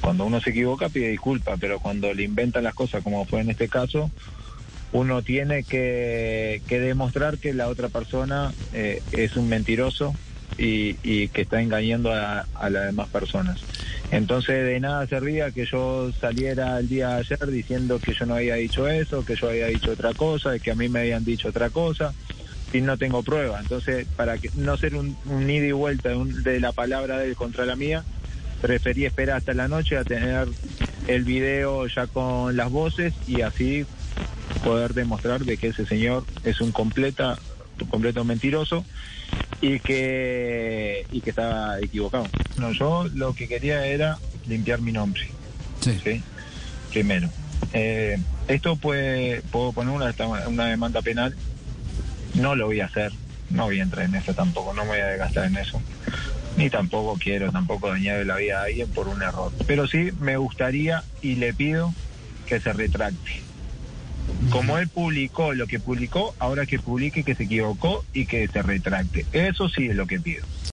Cuando uno se equivoca pide disculpas, pero cuando le inventan las cosas, como fue en este caso, uno tiene que, demostrar que la otra persona eh, es un mentiroso y, que está engañando a, las demás personas. Entonces de nada servía que yo saliera el día de ayer diciendo que yo no había dicho eso, que yo había dicho otra cosa, que a mí me habían dicho otra cosa y no tengo prueba. Entonces, para que no ser un, un ida y vuelta de la palabra de él contra la mía, preferí esperar hasta la noche a tener el video ya con las voces y así poder demostrar de que ese señor es un completa completo mentiroso y que y que estaba equivocado. No, yo lo que quería era limpiar mi nombre. Sí. Primero. Eh, esto puede, puedo poner una, una demanda penal. No lo voy a hacer. No voy a entrar en eso tampoco. No me voy a desgastar en eso ni tampoco quiero tampoco dañar la vida a alguien por un error. Pero sí me gustaría y le pido que se retracte. Como él publicó lo que publicó, ahora que publique que se equivocó y que se retracte. Eso sí es lo que pido.